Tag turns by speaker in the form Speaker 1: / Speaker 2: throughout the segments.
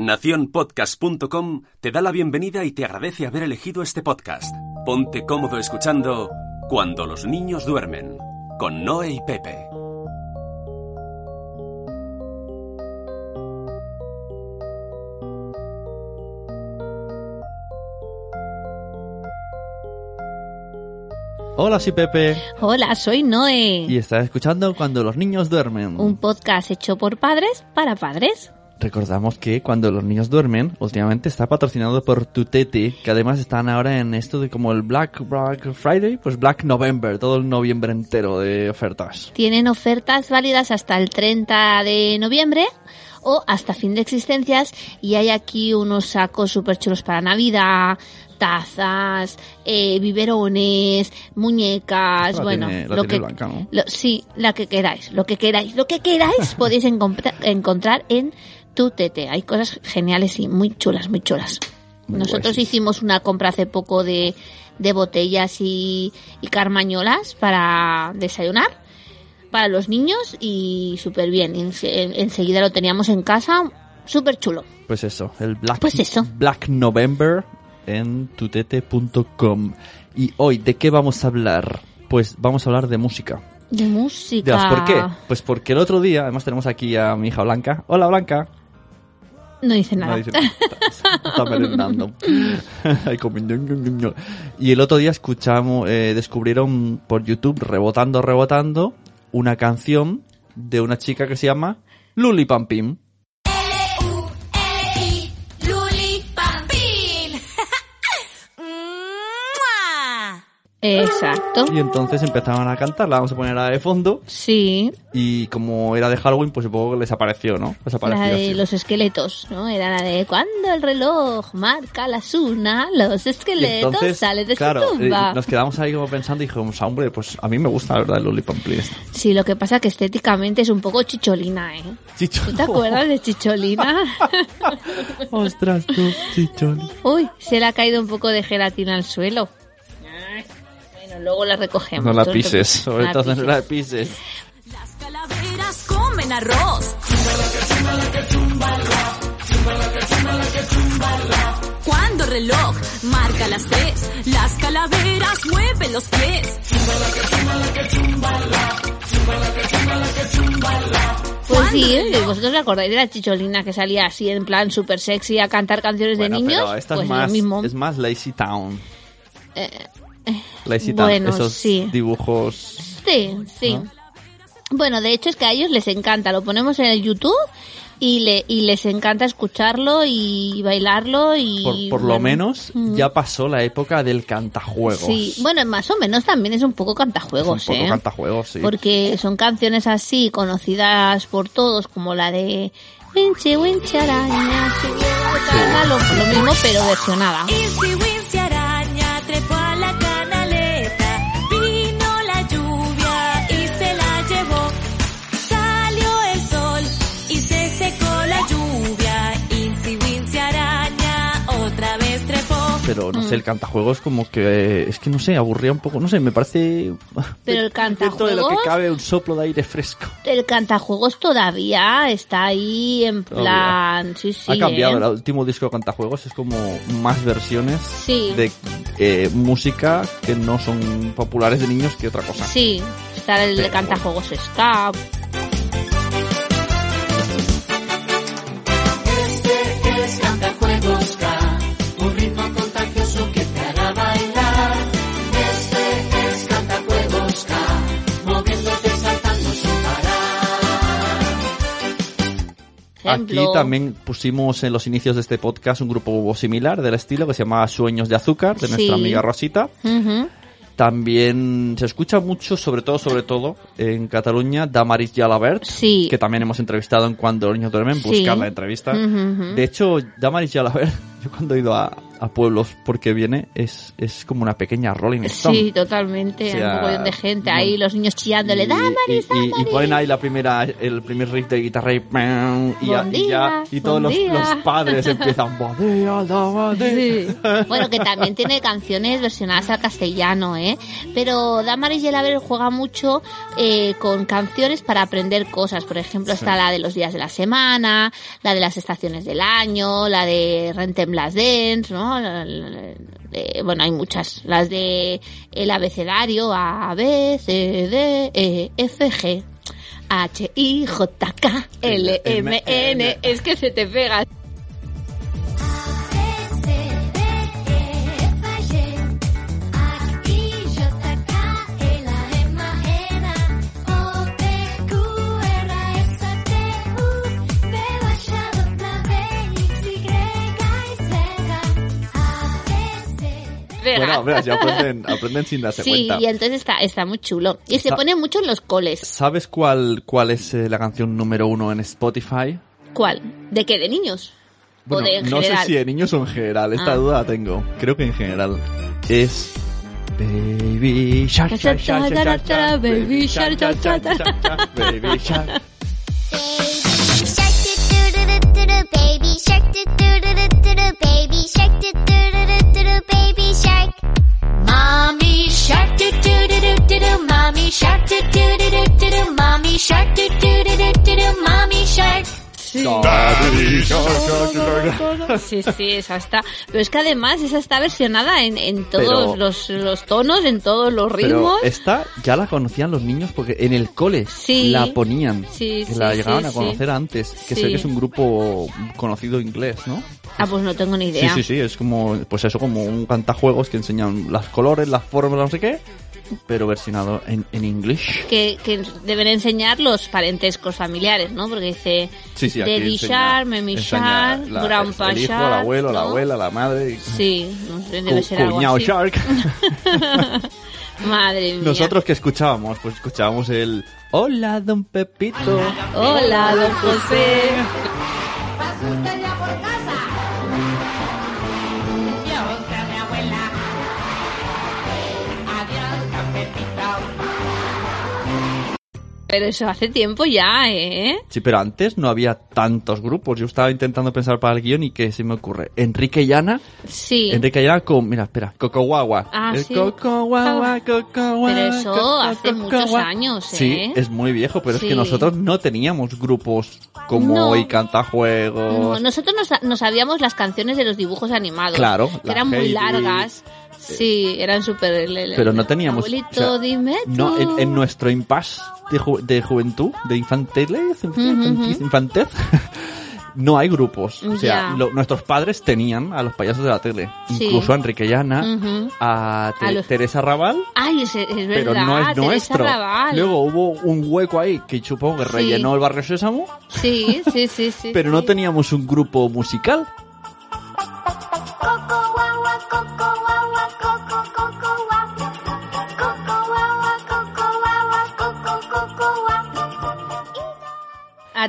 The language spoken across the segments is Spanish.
Speaker 1: Naciónpodcast.com te da la bienvenida y te agradece haber elegido este podcast. Ponte cómodo escuchando Cuando los niños duermen, con Noé y Pepe.
Speaker 2: Hola, soy Pepe
Speaker 3: Hola, soy Noé.
Speaker 2: y estás escuchando Cuando los niños duermen.
Speaker 3: Un podcast hecho por padres para padres.
Speaker 2: Recordamos que Cuando los niños duermen últimamente está patrocinado por Tutete, que además están ahora en esto de como el Black, Black Friday, pues Black November, todo el noviembre entero de ofertas.
Speaker 3: Tienen ofertas válidas hasta el 30 de noviembre o hasta fin de existencias y hay aquí unos sacos súper chulos para Navidad, tazas, eh, biberones, muñecas,
Speaker 2: La
Speaker 3: bueno,
Speaker 2: tiene- la
Speaker 3: lo que
Speaker 2: blanca, ¿no?
Speaker 3: lo- sí, la que queráis, lo que queráis, lo que queráis podéis encontrar- encontrar en Tutete. Hay cosas geniales y muy chulas, muy chulas.
Speaker 2: Muy
Speaker 3: Nosotros hicimos una compra hace poco de, de botellas y, y carmañolas para desayunar para los niños y súper bien. En- enseguida lo teníamos en casa, súper chulo.
Speaker 2: Pues eso, el Black,
Speaker 3: Pues eso.
Speaker 2: Black November en tutete.com. Y hoy, ¿de qué vamos a hablar? Pues vamos a hablar de música.
Speaker 3: De música.
Speaker 2: ¿por qué? Pues porque el otro día, además tenemos aquí a mi hija Blanca. Hola Blanca.
Speaker 3: No dice nada.
Speaker 2: Está, merendando. Y el otro día escuchamos, eh, descubrieron por YouTube, rebotando, rebotando, una canción de una chica que se llama Luli Pampim.
Speaker 3: Exacto.
Speaker 2: Y entonces empezaron a cantar, la vamos a poner ahora de fondo.
Speaker 3: Sí,
Speaker 2: Y como era de Halloween, pues supongo que les apareció, ¿no? Les apareció
Speaker 3: la de
Speaker 2: así.
Speaker 3: los esqueletos, ¿no? Era la de cuando el reloj marca las una, los esqueletos
Speaker 2: entonces,
Speaker 3: salen de
Speaker 2: claro,
Speaker 3: su tumba.
Speaker 2: eh, nos quedamos ahí como pensando y dijimos, "Ah, hombre, pues a mí me gusta la verdad el Pampim. esta".
Speaker 3: Sí, lo que pasa que estéticamente es un poco chicholina, ¿eh?
Speaker 2: Chicho.
Speaker 3: ¿Tú te acuerdas de chicholina?
Speaker 2: Ostras, tú, chichón.
Speaker 3: Uy, se le ha caído un poco de gelatina al suelo. Luego la recogemos.
Speaker 2: No la
Speaker 3: no
Speaker 2: pises, sobre
Speaker 3: la
Speaker 2: todo no
Speaker 3: pises.
Speaker 2: la pises.
Speaker 4: Las calaveras comen arroz. Cuando el reloj marca las tres, las calaveras mueven los pies.
Speaker 3: Pues sí, ¿eh? vosotros os acordáis de la chicholina que salía así en plan súper sexy a cantar canciones
Speaker 2: Bueno,
Speaker 3: de niños.
Speaker 2: pero esta
Speaker 3: pues
Speaker 2: es más,
Speaker 3: lo mismo.
Speaker 2: es más Lazy Town.
Speaker 3: Eh,
Speaker 2: Lazy Town,
Speaker 3: bueno,
Speaker 2: esos
Speaker 3: sí.
Speaker 2: dibujos.
Speaker 3: Sí, sí. Bueno, de hecho es que a ellos les encanta. Lo ponemos en el YouTube y, le, y les encanta escucharlo y bailarlo y...
Speaker 2: Por, por lo
Speaker 3: bueno,
Speaker 2: menos
Speaker 3: mm.
Speaker 2: ya pasó la época del cantajuegos.
Speaker 3: Sí, bueno, más o menos también es un poco
Speaker 2: Es
Speaker 3: cantajuegos,
Speaker 2: un poco
Speaker 3: ¿eh?
Speaker 2: cantajuegos, sí.
Speaker 3: Porque son canciones así conocidas por todos, como la de Winche, Winche Araña, si llega al cana", lo, lo mismo pero versionada.
Speaker 2: Pero no sé,
Speaker 3: Mm.
Speaker 2: el cantajuegos como que es que no sé, aburría un poco, no sé, me parece
Speaker 3: Pero el
Speaker 2: dentro de lo que
Speaker 3: cantajuegos-
Speaker 2: cabe un soplo de aire fresco.
Speaker 3: El cantajuegos todavía está ahí en
Speaker 2: Todavía.
Speaker 3: plan... Sí, sí,
Speaker 2: ha cambiado,
Speaker 3: ¿eh?
Speaker 2: el último disco de cantajuegos es como más versiones
Speaker 3: Sí.
Speaker 2: de eh, música que no son populares de niños que otra cosa.
Speaker 3: Sí, está el de
Speaker 2: Pero
Speaker 3: cantajuegos Ska.
Speaker 2: Aquí
Speaker 3: Ejemplo.
Speaker 2: también pusimos en los inicios de este podcast un grupo similar del estilo que se llama Sueños de Azúcar, de nuestra
Speaker 3: Sí.
Speaker 2: amiga Rosita. También se escucha mucho, sobre todo, sobre todo, en Cataluña, Damaris Jalabert,
Speaker 3: Sí.
Speaker 2: que también hemos entrevistado en Cuando los niños duermen,
Speaker 3: Sí.
Speaker 2: buscar la entrevista. De hecho, Damaris Jalabert yo cuando he ido a, a pueblos porque viene es, es como una pequeña Rolling Stone.
Speaker 3: Sí, totalmente.
Speaker 2: O sea,
Speaker 3: un mogollón de gente
Speaker 2: no-
Speaker 3: ahí, los niños chillándole, ¡Damaris,
Speaker 2: y, y- y ponen ahí la primera, el primer riff de guitarra y, y, ya, ya- y todos los, los padres empiezan.
Speaker 3: Sí. Bueno, que también tiene canciones versionadas al castellano, ¿eh? Pero Damaris Yelaber juega mucho eh, con canciones para aprender cosas. Por ejemplo, está la de los días de la semana, la de las estaciones del año, la de Rentem las Dance, ¿no? Eh, bueno, hay muchas. Las de el abecedario, A, B, C, D, E, F, G. H, I, J, K, L, M, N. Es que se te pega.
Speaker 2: Bueno, hombre, ya aprenden, aprenden sin darse
Speaker 3: Sí,
Speaker 2: cuenta.
Speaker 3: y entonces está, está muy chulo. Y se pone mucho en los coles.
Speaker 2: ¿Sabes cuál, cuál es eh, la canción número uno en Spotify?
Speaker 3: ¿Cuál? ¿De qué? ¿De niños?
Speaker 2: Bueno,
Speaker 3: o de en
Speaker 2: no sé si de niños o en general, esta
Speaker 3: Ah.
Speaker 2: duda la tengo. Creo que en general. Es Baby Shark, Shark, Shark, Shark, Shark, Shark, Baby Shark, Shark, Shark, Shark, Shark, Baby Shark.
Speaker 5: Baby shark do do do do do do baby shark do do do do do do baby shark. Mommy shark do do do do do do mommy shark do do do do do do mommy shark do do do do do do mommy shark
Speaker 2: Shark.
Speaker 3: Sí, sí, esa está. Pero es que además esa está versionada en, en todos
Speaker 2: Pero-
Speaker 3: los, los tonos, en todos los
Speaker 2: Pero
Speaker 3: ritmos.
Speaker 2: esta ya la conocían los niños porque en el cole
Speaker 3: Sí.
Speaker 2: la ponían.
Speaker 3: Sí,
Speaker 2: que
Speaker 3: sí,
Speaker 2: la
Speaker 3: sí,
Speaker 2: llegaban a
Speaker 3: sí.
Speaker 2: conocer antes. Que sé
Speaker 3: Sí.
Speaker 2: que es un grupo conocido inglés, ¿no?
Speaker 3: Ah, pues no tengo ni
Speaker 2: Sí,
Speaker 3: idea.
Speaker 2: sí, sí, es como, pues eso, como un cantajuegos que enseñan las colores, las formas, no sé qué, pero versionado en, en English.
Speaker 3: Que, que deben enseñar los parentescos familiares, ¿no? Porque dice
Speaker 2: Sí, sí,
Speaker 3: Daddy Shark,
Speaker 2: la-
Speaker 3: Grandpa
Speaker 2: el hijo,
Speaker 3: Shark.
Speaker 2: el abuelo, la
Speaker 3: ¿no?
Speaker 2: abuela, la madre.
Speaker 3: Sí, no sé, debe ser algo así.
Speaker 2: Shark.
Speaker 3: Madre mía.
Speaker 2: Nosotros que escuchábamos, pues escuchábamos el Hola, don Pepito.
Speaker 3: Hola, don José. Pero eso hace tiempo ya, ¿eh?
Speaker 2: Sí, pero antes no había tantos grupos. Yo estaba intentando pensar para el guion y ¿qué se me ocurre? Enrique y Ana.
Speaker 3: Sí.
Speaker 2: Enrique y Ana con, mira, espera, Coco Guagua.
Speaker 3: Ah,
Speaker 2: el
Speaker 3: sí.
Speaker 2: Coco Guagua, Coco Guagua.
Speaker 3: Pero eso
Speaker 2: Coco,
Speaker 3: hace
Speaker 2: Coco
Speaker 3: muchos
Speaker 2: Guagua.
Speaker 3: años,
Speaker 2: Sí,
Speaker 3: ¿eh?
Speaker 2: es muy viejo, pero es
Speaker 3: Sí.
Speaker 2: que nosotros no teníamos grupos como
Speaker 3: No.
Speaker 2: hoy Cantajuegos.
Speaker 3: No, nosotros nos, nos sabíamos las canciones de los dibujos animados.
Speaker 2: Claro,
Speaker 3: Que eran muy largas. Sí, eran súper...
Speaker 2: pero no teníamos.
Speaker 3: Abuelito,
Speaker 2: o sea,
Speaker 3: dime
Speaker 2: No, en, en nuestro impasse de, ju- de juventud, de infantez,
Speaker 3: ujú.
Speaker 2: infantez, no hay grupos. O sea, lo- nuestros padres tenían a los payasos de la tele,
Speaker 3: Sí.
Speaker 2: incluso a Enrique y Ana,
Speaker 3: Ujú.
Speaker 2: a, Te-
Speaker 3: A los-
Speaker 2: Teresa Raval,
Speaker 3: Ay, es, es verdad.
Speaker 2: pero no es
Speaker 3: Teresa
Speaker 2: nuestro.
Speaker 3: Raval.
Speaker 2: Luego hubo un hueco ahí que supongo que
Speaker 3: Sí.
Speaker 2: rellenó el barrio Sésamo,
Speaker 3: Sí, sí, sí, sí.
Speaker 2: pero no teníamos un grupo musical.
Speaker 5: coco guagua coco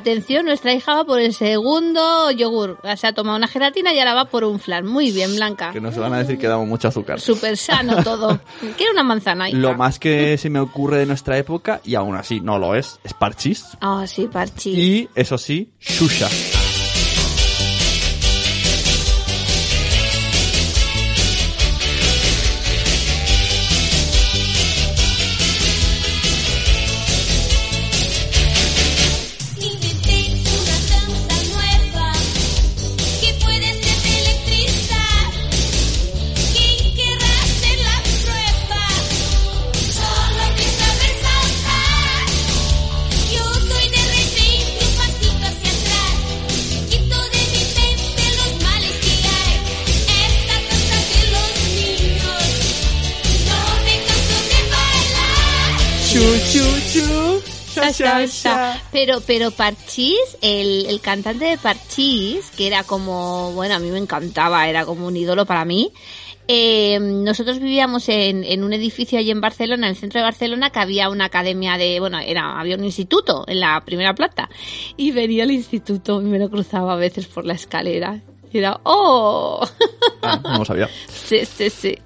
Speaker 3: Atención, nuestra hija va por el segundo yogur. Se ha tomado una gelatina y ahora va por un flan. Muy bien, Blanca.
Speaker 2: Que nos van a decir que damos mucho azúcar.
Speaker 3: Súper sano todo. Quiero una manzana. hija.
Speaker 2: Lo más que se me ocurre de nuestra época, y aún así no lo es, es Parchís.
Speaker 3: Ah, sí, parchís.
Speaker 2: Y, eso sí, Shusha. Shu. Sha, sha, sha.
Speaker 3: Pero, pero Parchís, el, el cantante de Parchís, que era como, bueno, a mí me encantaba, era como un ídolo para mí. eh, nosotros vivíamos en, en un edificio allí en Barcelona, en el centro de Barcelona, que había una academia de, bueno, era, había un instituto en la primera planta. Y venía el instituto y me lo cruzaba a veces por la escalera. Y era, ¡oh!
Speaker 2: Ah, no lo sabía.
Speaker 3: sí, sí, sí.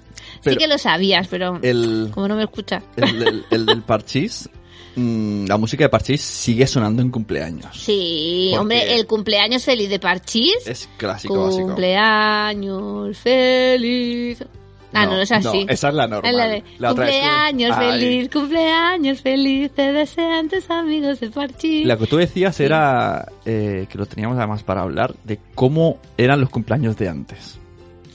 Speaker 3: Sí que lo sabías, pero
Speaker 2: El,
Speaker 3: como no me escuchas.
Speaker 2: el, del- el del parchís, mm, la música de parchís sigue sonando en cumpleaños.
Speaker 3: Sí, hombre, el cumpleaños feliz de Parchís.
Speaker 2: Es clásico, básico.
Speaker 3: Cumpleaños feliz. Ah, no, no, es así.
Speaker 2: No, esa es la normal.
Speaker 3: La de
Speaker 2: La otra es como-
Speaker 3: cumpleaños
Speaker 2: Ay.
Speaker 3: feliz, cumpleaños feliz, te desean tus amigos de Parchís.
Speaker 2: Lo que tú decías era eh, que lo teníamos además para hablar de cómo eran los cumpleaños de antes.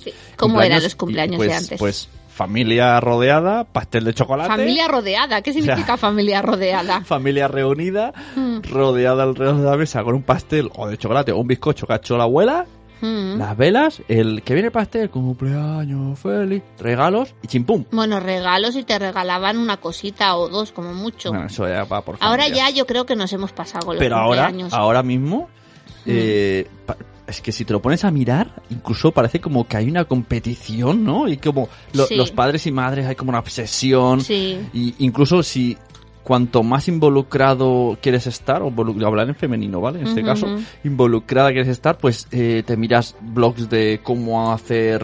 Speaker 3: Sí. ¿Cómo eran los cumpleaños
Speaker 2: y, pues,
Speaker 3: de antes?
Speaker 2: Pues familia rodeada, pastel de chocolate.
Speaker 3: familia rodeada. ¿Qué significa familia rodeada?
Speaker 2: familia reunida,
Speaker 3: Mm.
Speaker 2: rodeada alrededor de la mesa con un pastel o de chocolate o un bizcocho que ha hecho la abuela,
Speaker 3: Mm.
Speaker 2: las velas, el que viene el pastel, cumpleaños feliz, regalos y chimpum.
Speaker 3: Bueno, regalos y te regalaban una cosita o dos, como mucho.
Speaker 2: Bueno, eso ya va por
Speaker 3: ahora
Speaker 2: familias.
Speaker 3: ya yo creo que nos hemos pasado con los
Speaker 2: Pero ahora,
Speaker 3: cumpleaños.
Speaker 2: ahora mismo, eh, pa- es que si te lo pones a mirar, incluso parece como que hay una competición, ¿no? Y como lo-
Speaker 3: Sí.
Speaker 2: los padres y madres hay como una obsesión.
Speaker 3: Sí.
Speaker 2: Y incluso si cuanto más involucrado quieres estar, o hablar en femenino, ¿vale? En este caso, involucrada quieres estar, pues eh, te miras blogs de cómo hacer,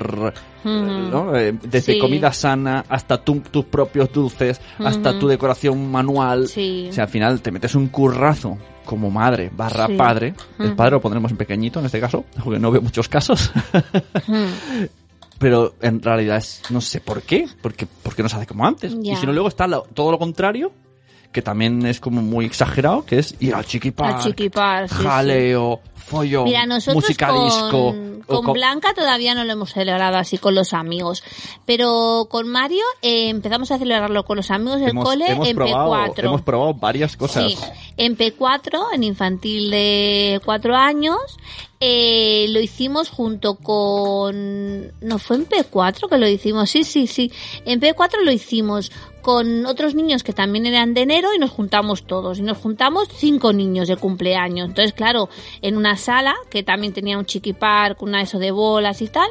Speaker 3: Ujú.
Speaker 2: ¿no? Eh, desde
Speaker 3: Sí.
Speaker 2: comida sana hasta tu- tus propios dulces, hasta tu decoración manual.
Speaker 3: Sí.
Speaker 2: O sea, al final te metes un currazo como madre barra
Speaker 3: Sí.
Speaker 2: padre. El padre lo pondremos en pequeñito en este caso, porque no veo muchos casos. Pero en realidad es, no sé por qué, porque, porque no se hace como antes. Y si no, luego está lo- todo lo contrario, que también es como muy exagerado, que es ir al chiquipar,
Speaker 3: Al chiquipar, sí, sí.
Speaker 2: Follón,
Speaker 3: Mira, nosotros
Speaker 2: música
Speaker 3: con,
Speaker 2: disco. o
Speaker 3: con
Speaker 2: con-
Speaker 3: Blanca todavía no lo hemos celebrado así con los amigos, pero con Mario eh, empezamos a celebrarlo con los amigos del
Speaker 2: hemos,
Speaker 3: cole
Speaker 2: hemos
Speaker 3: en
Speaker 2: probado,
Speaker 3: P4.
Speaker 2: hemos probado varias cosas.
Speaker 3: Sí, en P4, en infantil de 4 años, eh, lo hicimos junto con... ¿No fue en P4 que lo hicimos? Sí, sí, sí. En P4 lo hicimos con otros niños que también eran de enero y nos juntamos todos. Y nos juntamos cinco niños de cumpleaños. Entonces, claro, en una sala que también tenía un chiqui park, una eso de bolas y tal.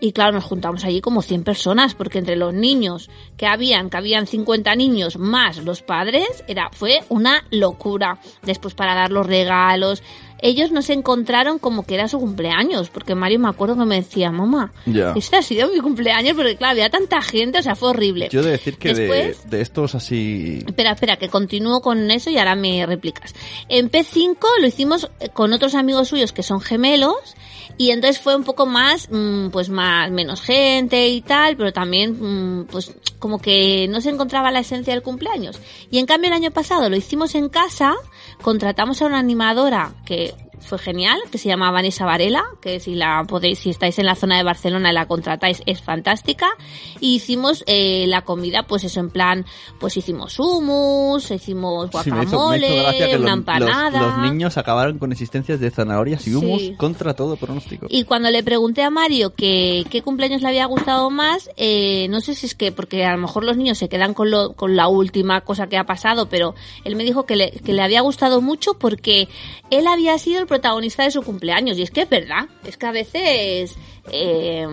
Speaker 3: Y claro, nos juntamos allí como 100 personas, porque entre los niños que habían, que habían 50 niños más los padres, era, fue una locura. Después para dar los regalos. Ellos nos encontraron como que era su cumpleaños, porque Mario me acuerdo que me decía, mamá,
Speaker 2: Ya.
Speaker 3: este ha sido mi cumpleaños, porque claro, había tanta gente, o sea, fue horrible.
Speaker 2: Yo he de decir que de,
Speaker 3: Después-
Speaker 2: de estos así...
Speaker 3: Espera, espera, que continúo con eso y ahora me replicas. En P5 lo hicimos eh, con otros amigos suyos que son gemelos y entonces fue un poco más, mm, pues más, menos gente y tal, pero también, mm, pues como que no se encontraba la esencia del cumpleaños. Y en cambio el año pasado lo hicimos en casa, contratamos a una animadora que it. Fue genial, que se llama Vanessa Varela, que si la podéis, si estáis en la zona de Barcelona y la contratáis, es fantástica. Y hicimos eh, la comida, pues eso, en plan, pues hicimos hummus, hicimos
Speaker 2: Sí, me
Speaker 3: guacamole,
Speaker 2: hizo, me hizo
Speaker 3: una
Speaker 2: los,
Speaker 3: empanada.
Speaker 2: los- los niños acabaron con existencias de zanahorias y humus
Speaker 3: Sí.
Speaker 2: contra todo pronóstico.
Speaker 3: Y cuando le pregunté a Mario que qué cumpleaños le había gustado más, eh, no sé si es que, porque a lo mejor los niños se quedan con, lo, con la última cosa que ha pasado, pero él me dijo que le, que le había gustado mucho porque él había sido el protagonista de su cumpleaños. Y es que es verdad, es que a veces eh,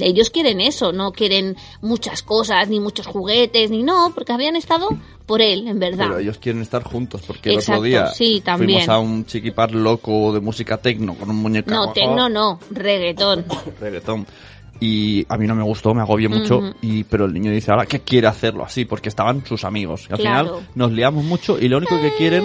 Speaker 3: ellos quieren eso, no quieren muchas cosas, ni muchos juguetes, ni no, porque habían estado por él, en verdad.
Speaker 2: Pero ellos quieren estar juntos, porque el
Speaker 3: Exacto,
Speaker 2: otro día
Speaker 3: sí, también.
Speaker 2: fuimos a un chiquipar loco de música tecno con un muñeco
Speaker 3: No, tecno no, reggaetón.
Speaker 2: reggaetón. Y a mí no me gustó, me agobié mucho. Y Pero el niño dice ahora que quiere hacerlo así, porque estaban sus amigos. Y al
Speaker 3: Claro.
Speaker 2: final nos liamos mucho y lo único que quieren,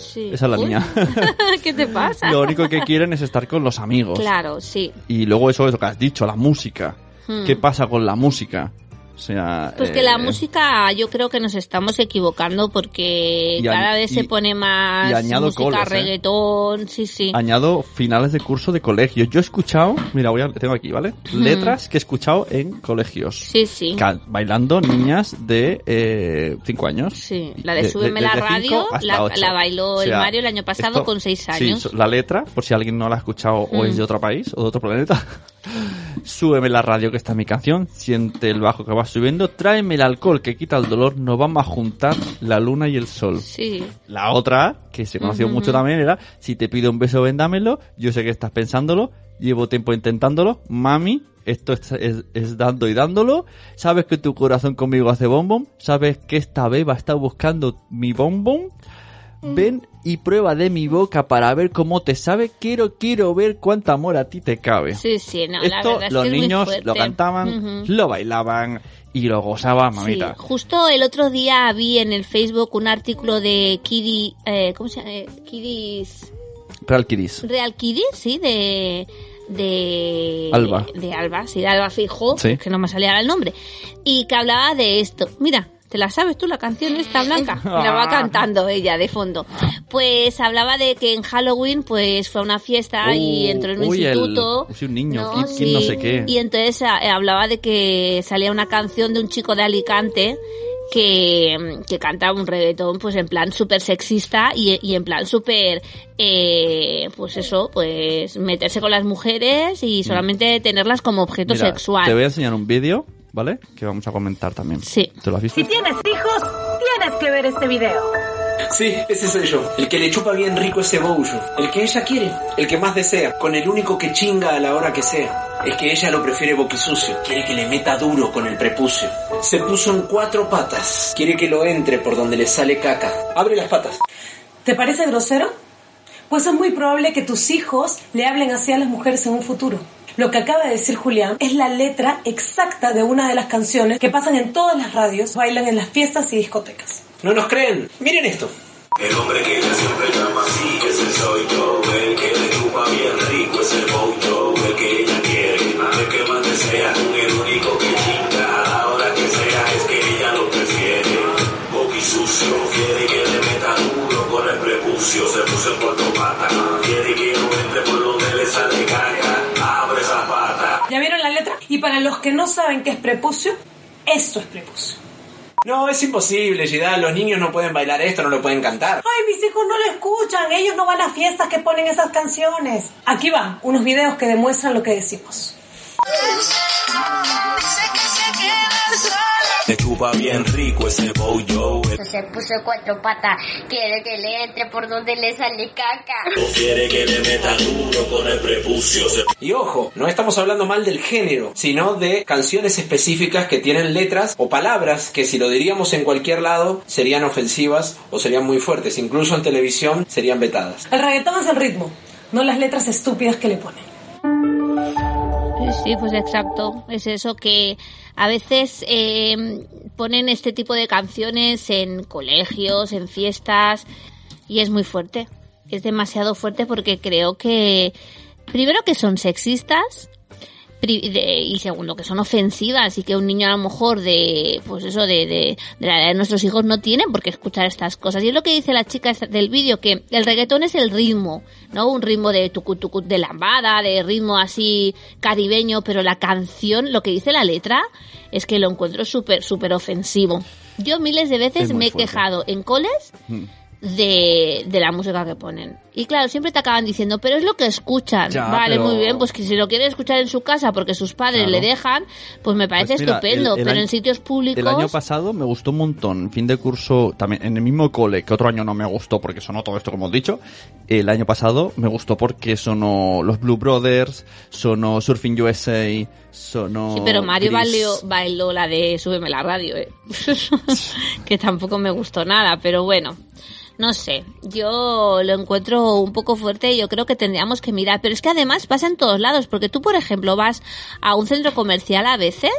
Speaker 3: Sí.
Speaker 2: esa es la
Speaker 3: Uy.
Speaker 2: mía,
Speaker 3: ¿Qué te pasa?
Speaker 2: lo único que quieren es estar con los amigos.
Speaker 3: Claro, sí.
Speaker 2: Y luego eso, eso que has dicho, la música.
Speaker 3: Hmm.
Speaker 2: ¿Qué pasa con la música? O sea,
Speaker 3: Pues que
Speaker 2: eh,
Speaker 3: la música yo creo que nos estamos equivocando porque cada vez
Speaker 2: y-
Speaker 3: se pone más
Speaker 2: y añado
Speaker 3: música,
Speaker 2: coles, ¿eh?
Speaker 3: reggaetón, sí, sí.
Speaker 2: Añado finales de curso de colegio. Yo he escuchado, mira, voy a, tengo aquí, ¿vale? Letras que he escuchado en colegios.
Speaker 3: Sí, sí.
Speaker 2: Bailando niñas de 5 años.
Speaker 3: Sí, la de,
Speaker 2: De-
Speaker 3: Súbeme
Speaker 2: de-
Speaker 3: la radio la, bailó
Speaker 2: O
Speaker 3: el Mario el año pasado
Speaker 2: esto-
Speaker 3: con seis
Speaker 2: sí,
Speaker 3: años.
Speaker 2: so- la letra, por si alguien no la ha escuchado o es
Speaker 3: Mm.
Speaker 2: de otro país o de otro planeta. Súbeme la radio que está mi canción, siente el bajo que va subiendo, tráeme el alcohol que quita el dolor, nos vamos a juntar la luna y el sol.
Speaker 3: Sí,
Speaker 2: La otra, que se conoció
Speaker 3: Ujú,
Speaker 2: mucho
Speaker 3: ujú.
Speaker 2: también, era si te pido un beso, vendámelo. Yo sé que estás pensándolo, llevo tiempo intentándolo. Mami, esto es, es- es dando y dándolo. Sabes que tu corazón conmigo hace bombón. Sabes que esta beba está buscando mi bombón. Ven y prueba de mi boca para ver cómo te sabe. Quiero, quiero ver cuánto amor a ti te cabe.
Speaker 3: Sí, sí, no, la
Speaker 2: Esto
Speaker 3: verdad es
Speaker 2: los
Speaker 3: que es muy
Speaker 2: niños lo cantaban, lo bailaban y lo gozaban, mamita.
Speaker 3: Sí, justo el otro día vi en el Facebook un artículo de Kiddy, eh, ¿cómo se llama? Eh, Kiddies,
Speaker 2: Real Kiddies.
Speaker 3: Real Kiddies, sí, de de
Speaker 2: Alba.
Speaker 3: de Alba, sí, de Alba Fijo,
Speaker 2: Sí.
Speaker 3: que no me salía el nombre, y que hablaba de esto. Mira, ¿te la sabes tú la canción esta blanca? La va cantando ella de fondo. Pues hablaba de que en Halloween pues fue a una fiesta y
Speaker 2: Uh,
Speaker 3: entró en un
Speaker 2: uy, el-
Speaker 3: instituto.
Speaker 2: sí, un niño, ¿quién- quién no sé qué?
Speaker 3: Y entonces eh, hablaba de que salía una canción de un chico de Alicante que, que cantaba un reggaetón pues en plan súper sexista y, y en plan súper eh, pues eso pues meterse con las mujeres y solamente tenerlas como objeto.
Speaker 2: Mira,
Speaker 3: sexual
Speaker 2: Te voy a enseñar un vídeo, ¿vale? Que vamos a comentar también.
Speaker 3: Sí.
Speaker 2: ¿Te lo has visto?
Speaker 6: Si tienes hijos, tienes que ver este video.
Speaker 7: Sí, ese soy yo. El que le chupa bien rico ese bollo. El que ella quiere. El que más desea. Con el único que chinga a la hora que sea. Es que ella lo prefiere boquisucio. Quiere que le meta duro con el prepucio. Se puso en cuatro patas. Quiere que lo entre por donde le sale caca. Abre las patas.
Speaker 6: ¿Te parece grosero? Pues es muy probable que tus hijos le hablen así a las mujeres en un futuro. Lo que acaba de decir Julián es la letra exacta de una de las canciones que pasan en todas las radios, bailan en las fiestas y discotecas.
Speaker 7: ¿No nos creen? Miren esto.
Speaker 8: El hombre que ella siempre llama así, que ese soy yo. El que prepucio. Se puso en cuatro patas. Quiere que no entre por donde le sale caca. Abre esa pata.
Speaker 6: ¿Ya vieron la letra? Y para los que no saben qué es prepucio, esto es prepucio.
Speaker 7: No, es imposible, Gidal. Los niños no pueden bailar esto, no lo pueden cantar.
Speaker 6: Ay, mis hijos no lo escuchan, ellos no van a fiestas que ponen esas canciones. Aquí van unos videos que demuestran lo que decimos.
Speaker 8: Le chupa bien rico ese boyo.
Speaker 5: Se puso cuatro patas, quiere que le entre por donde le sale caca.
Speaker 8: Quiere que le meta duro con el prepucio. Se
Speaker 7: Y ojo, no estamos hablando mal del género, sino de canciones específicas que tienen letras o palabras que si lo diríamos en cualquier lado serían ofensivas o serían muy fuertes, incluso en televisión serían vetadas.
Speaker 6: El reggaetón es el ritmo, no las letras estúpidas que le ponen.
Speaker 3: Sí, pues exacto. Es eso que a veces eh, ponen este tipo de canciones en colegios, en fiestas, y es muy fuerte. Es demasiado fuerte porque creo que, primero que son sexistas, y segundo que son ofensivas y que un niño a lo mejor de pues eso de, de, de la edad de nuestros hijos no tiene por qué escuchar estas cosas y es lo que dice la chica del vídeo que el reggaetón es el ritmo no un ritmo de tucu tucu de lambada de ritmo así caribeño pero la canción lo que dice la letra es que lo encuentro súper súper ofensivo yo miles de veces me he
Speaker 2: fuerte.
Speaker 3: quejado en coles
Speaker 2: Mm.
Speaker 3: De, de la música que ponen. Y claro, siempre te acaban diciendo, pero es lo que escuchan.
Speaker 2: Ya,
Speaker 3: vale,
Speaker 2: pero-
Speaker 3: muy bien, pues que si lo quieren escuchar en su casa porque sus padres
Speaker 2: Claro.
Speaker 3: le dejan, pues me parece
Speaker 2: Pues mira,
Speaker 3: estupendo.
Speaker 2: el- el
Speaker 3: pero
Speaker 2: año-
Speaker 3: en sitios públicos...
Speaker 2: El año pasado me gustó un montón. Fin de curso, también en el mismo cole, que otro año no me gustó porque sonó todo esto como hemos dicho. El año pasado me gustó porque sonó los Blue Brothers, sonó Surfing USA, sonó.
Speaker 3: Sí, pero Mario bailó, bailó la de Súbeme la radio, eh. que tampoco me gustó nada, pero bueno. No sé, yo lo encuentro un poco fuerte y yo creo que tendríamos que mirar. Pero es que además pasa en todos lados, porque tú, por ejemplo, vas a un centro comercial a veces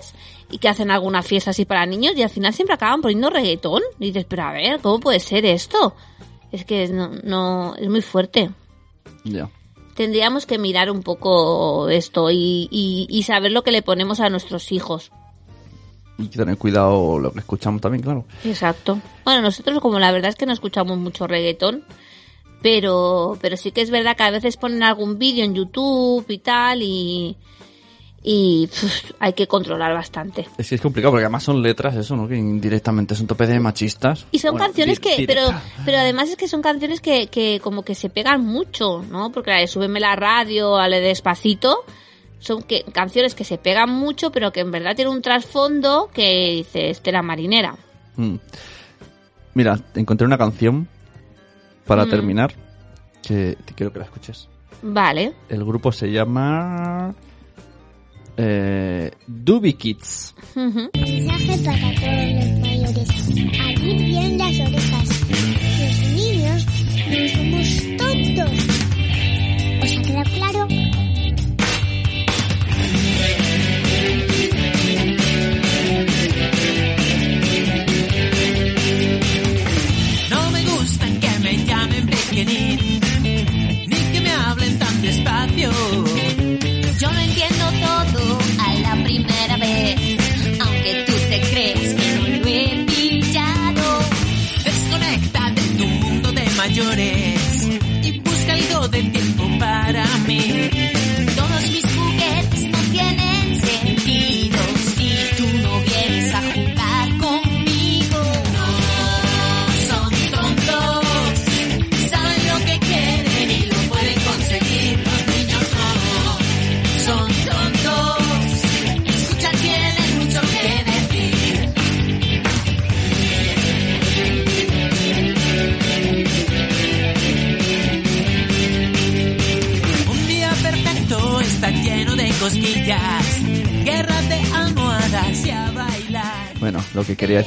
Speaker 3: y que hacen alguna fiesta así para niños y al final siempre acaban poniendo reggaetón. Y dices, pero a ver, ¿cómo puede ser esto? Es que no, no es muy fuerte
Speaker 2: Ya.
Speaker 3: tendríamos que mirar un poco esto y, y, y saber lo que le ponemos a nuestros hijos.
Speaker 2: Y tener cuidado lo que escuchamos también, claro.
Speaker 3: Exacto. Bueno, nosotros como la verdad es que no escuchamos mucho reggaetón, pero, pero sí que es verdad que a veces ponen algún vídeo en YouTube y tal y, y hay que controlar bastante.
Speaker 2: Es que es complicado porque además son letras, eso, ¿no? Que indirectamente son tope de machistas.
Speaker 3: Y son
Speaker 2: Bueno,
Speaker 3: canciones que, pero, pero además es que son canciones que, que como que se pegan mucho, ¿no? Porque la de Súbeme la radio, la de Despacito, son que, canciones que se pegan mucho, pero que en verdad tienen un trasfondo que dice Estela Marinera.
Speaker 2: Mm. Mira, encontré una canción para
Speaker 3: Mm.
Speaker 2: terminar que que quiero que la escuches.
Speaker 3: Vale.
Speaker 2: El grupo se llama eh, Doobie Kids.
Speaker 9: Mensaje para todos los mayores. Abrir bien las orejas.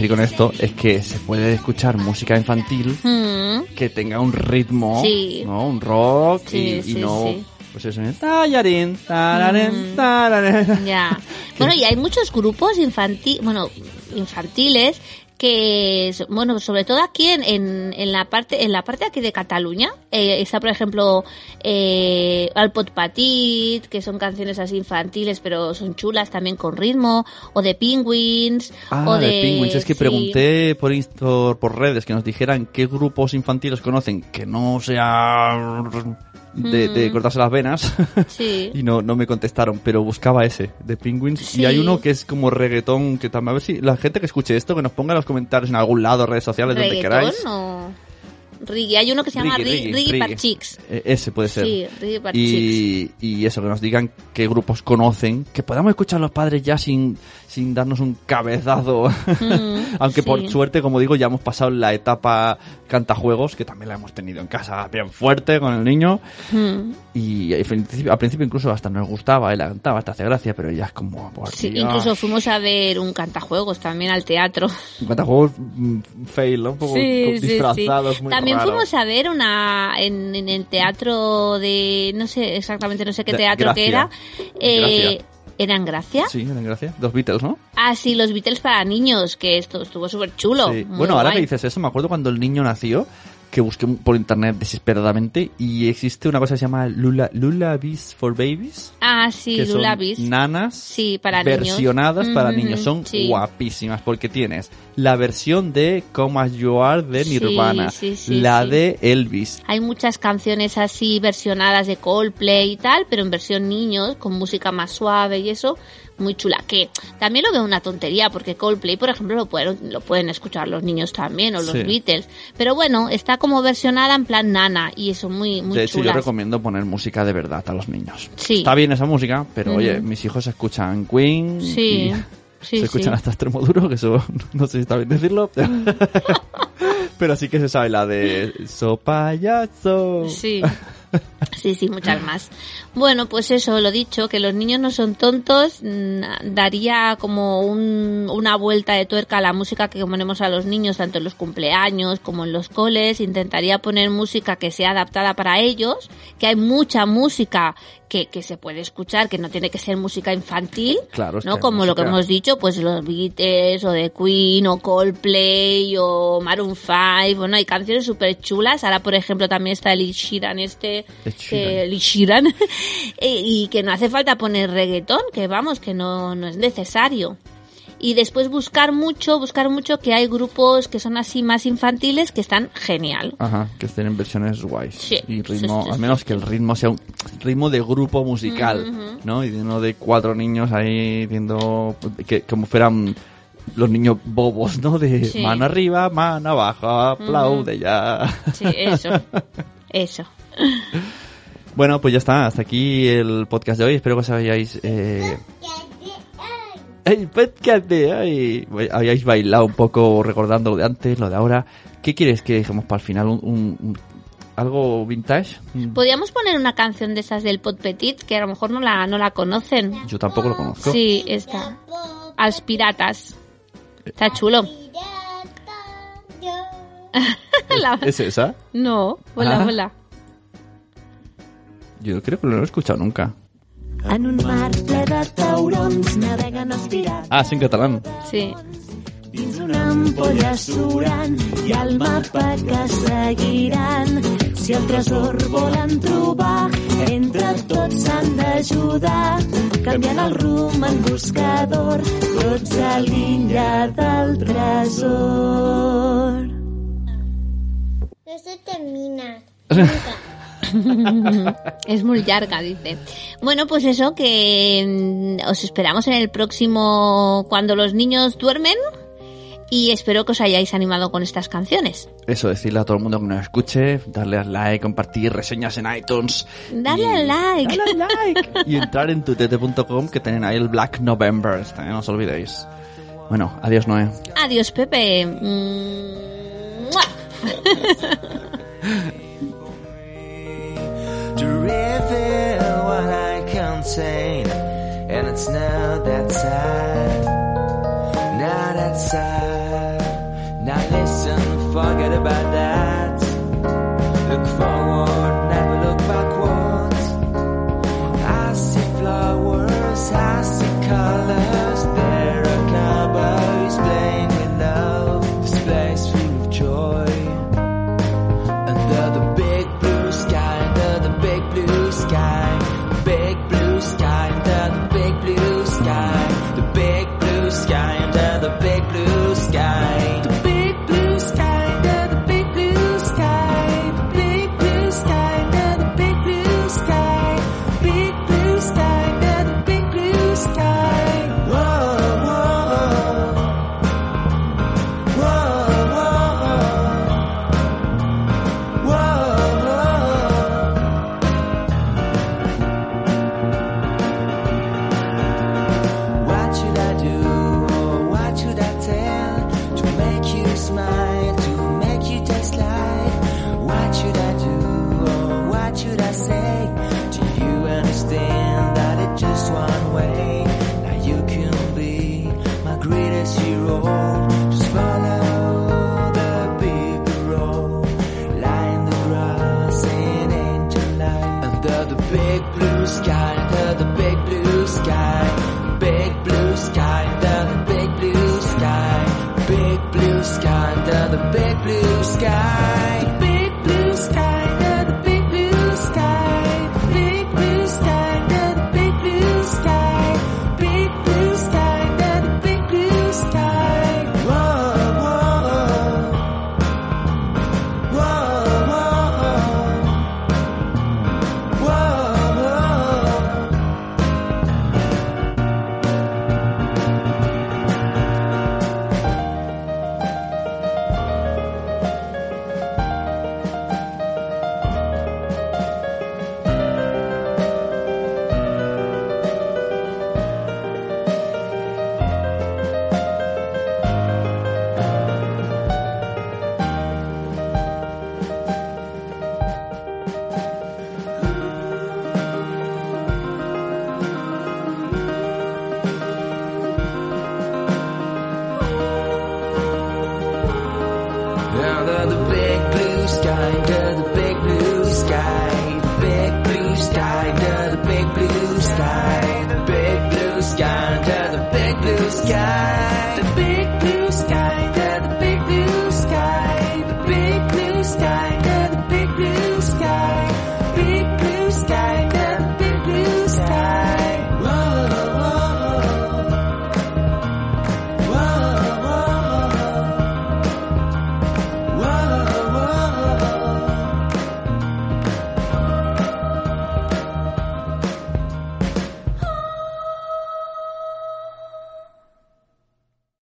Speaker 2: Decir con esto es que se puede escuchar música infantil
Speaker 3: Mm,
Speaker 2: que tenga un ritmo,
Speaker 3: Sí.
Speaker 2: ¿no? Un rock
Speaker 3: Sí,
Speaker 2: y, no... Pues eso, tallarín, tararén,
Speaker 3: Mm.
Speaker 2: tararén.
Speaker 3: Ya. Bueno, y hay muchos grupos infantiles, bueno, infantiles que, bueno, sobre todo aquí en, en, en la parte, en la parte aquí de Cataluña, eh, está por ejemplo, eh, Al Pot Petit, que son canciones así infantiles, pero son chulas también con ritmo, o de Penguins,
Speaker 2: Ah,
Speaker 3: o
Speaker 2: de,
Speaker 3: de,
Speaker 2: Penguins. Es que
Speaker 3: sí.
Speaker 2: pregunté por, por, por redes que nos dijeran qué grupos infantiles conocen que no sea de, de
Speaker 3: Mm.
Speaker 2: cortarse las venas.
Speaker 3: Sí.
Speaker 2: y no, no me contestaron, pero buscaba ese, de Penguins.
Speaker 3: Sí.
Speaker 2: Y hay uno que es como reggaetón, que también, a ver si la gente que escuche esto, que nos ponga en los comentarios en algún lado, redes sociales, donde
Speaker 3: ¿Reggaetón
Speaker 2: queráis.
Speaker 3: o...? Reggae. Hay uno que se llama
Speaker 2: reggae.
Speaker 3: Parchicks.
Speaker 2: Eh, ese puede ser.
Speaker 3: Sí,
Speaker 2: y, eso, que nos digan qué grupos conocen, que podamos escuchar los padres ya sin, sin darnos un cabezazo.
Speaker 3: Mm,
Speaker 2: Aunque por suerte, como digo, ya hemos pasado la etapa cantajuegos, que también la hemos tenido en casa bien fuerte con el niño.
Speaker 3: Mm.
Speaker 2: Y al principio, incluso hasta nos gustaba, él cantaba, hasta hace gracia, pero ya es como...
Speaker 3: Sí, incluso fuimos a ver un cantajuegos también al teatro.
Speaker 2: Cantajuegos mm, fail, ¿no? Un poco disfrazados, muy
Speaker 3: También
Speaker 2: raros.
Speaker 3: fuimos a ver una en, en el teatro de no sé exactamente no sé qué
Speaker 2: De-
Speaker 3: teatro
Speaker 2: Gracia.
Speaker 3: que era. Eh,
Speaker 2: Gracia.
Speaker 3: ¿Era en Gracia?
Speaker 2: Sí, en gracia. Los Beatles, ¿no?
Speaker 3: Ah, sí, los Beatles para niños, que esto estuvo súper chulo.
Speaker 2: Sí. Bueno, ahora
Speaker 3: guay.
Speaker 2: que dices eso, me acuerdo cuando el niño nació, que busqué por internet desesperadamente y existe una cosa que se llama Lula, Lullabies for Babies.
Speaker 3: Ah, sí,
Speaker 2: que son
Speaker 3: Lullabies.
Speaker 2: nanas
Speaker 3: Sí, para niños.
Speaker 2: versionadas para
Speaker 3: Ujú,
Speaker 2: niños. Son
Speaker 3: sí.
Speaker 2: guapísimas porque tienes la versión de Come As You Are de Nirvana,
Speaker 3: sí, sí,
Speaker 2: la
Speaker 3: sí.
Speaker 2: de Elvis.
Speaker 3: Hay muchas canciones así versionadas de Coldplay y tal, pero en versión niños, con música más suave y eso, muy chula. Que también lo veo una tontería, porque Coldplay, por ejemplo, lo pueden, lo pueden escuchar los niños también, o los. Beatles. Pero bueno, está como versionada en plan nana, y eso muy, muy
Speaker 2: de hecho,
Speaker 3: chula.
Speaker 2: yo recomiendo poner música de verdad a los niños.
Speaker 3: Sí.
Speaker 2: Está bien esa música, pero oye, mis hijos escuchan Queen
Speaker 3: Sí,
Speaker 2: y
Speaker 3: sí,
Speaker 2: se escuchan
Speaker 3: sí.
Speaker 2: hasta extremo duro, que eso no sé si está bien decirlo. pero sí que se sabe la de So payaso.
Speaker 3: Sí. Sí, sí, muchas más. Bueno, pues eso, lo dicho, que los niños no son tontos, mm, daría como un- una vuelta de tuerca a la música que ponemos a los niños, tanto en los cumpleaños como en los coles, intentaría poner música que sea adaptada para ellos, que hay mucha música que, que se puede escuchar, que no tiene que ser música infantil,
Speaker 2: Claro,
Speaker 3: ¿no? Como lo que hemos dicho, pues los Beatles, o de Queen, o Coldplay, o Maroon 5, bueno, hay canciones súper chulas. Ahora, por ejemplo, también está el Ed Sheeran este, que, Ed Sheeran, eh, y que no hace falta poner reggaetón, que vamos, que no, no es necesario. Y después buscar mucho, buscar mucho que hay grupos que son así más infantiles que están genial.
Speaker 2: Ajá, que estén en versiones guays.
Speaker 3: Sí,
Speaker 2: y
Speaker 3: sí,
Speaker 2: ritmo,
Speaker 3: sí,
Speaker 2: al
Speaker 3: sí,
Speaker 2: menos que el ritmo sea un ritmo de grupo musical. ¿no? Y no de cuatro niños ahí viendo que como fueran los niños bobos, ¿no? De mano arriba, mano abajo, aplaude ya.
Speaker 3: Sí, eso. Eso.
Speaker 2: Bueno, pues ya está, hasta aquí el podcast de hoy. Espero que os hayáis... Eh... ¡Ay, podcast de hoy! Hayáis bailado un poco recordando lo de antes, lo de ahora. ¿Qué quieres que dejemos para el final? ¿Un, un- un- algo vintage? Un-
Speaker 3: Podríamos poner una canción de esas del Pot Petit, que a lo mejor no la, no la conocen.
Speaker 2: Yo tampoco lo conozco.
Speaker 3: Sí, esta. Als piratas. Está chulo. La-
Speaker 2: ¿Es esa?
Speaker 3: No, hola,
Speaker 2: Ah.
Speaker 3: hola.
Speaker 2: Yo creo que no lo he escuchado nunca.
Speaker 4: En un mar ple de taurons naveguen els pirats
Speaker 2: Ah, sí, en catalán.
Speaker 3: Sí.
Speaker 4: dins una ampolla surant i el mapa que seguiran. Si el tresor volen trobar, entre tots s'han d'ajudar. Canviant el rumb en buscador, tots a l'illa del tresor.
Speaker 5: No se termina.
Speaker 3: Es muy larga, dice. Bueno, pues eso, que mm, os esperamos en el próximo Cuando los niños duermen. Y espero que os hayáis animado con estas canciones.
Speaker 2: Eso, decirle a todo el mundo que nos escuche, darle al like, compartir reseñas en iTunes.
Speaker 3: Dale
Speaker 2: y-
Speaker 3: al like.
Speaker 2: Dale al like. y entrar en tutete.com que tienen ahí el Black November, ¿eh? no os olvidéis. Bueno, adiós Noé.
Speaker 3: Adiós, Pepe.
Speaker 9: insane. And
Speaker 10: it's not that sad. Not that sad. Now listen, forget about that.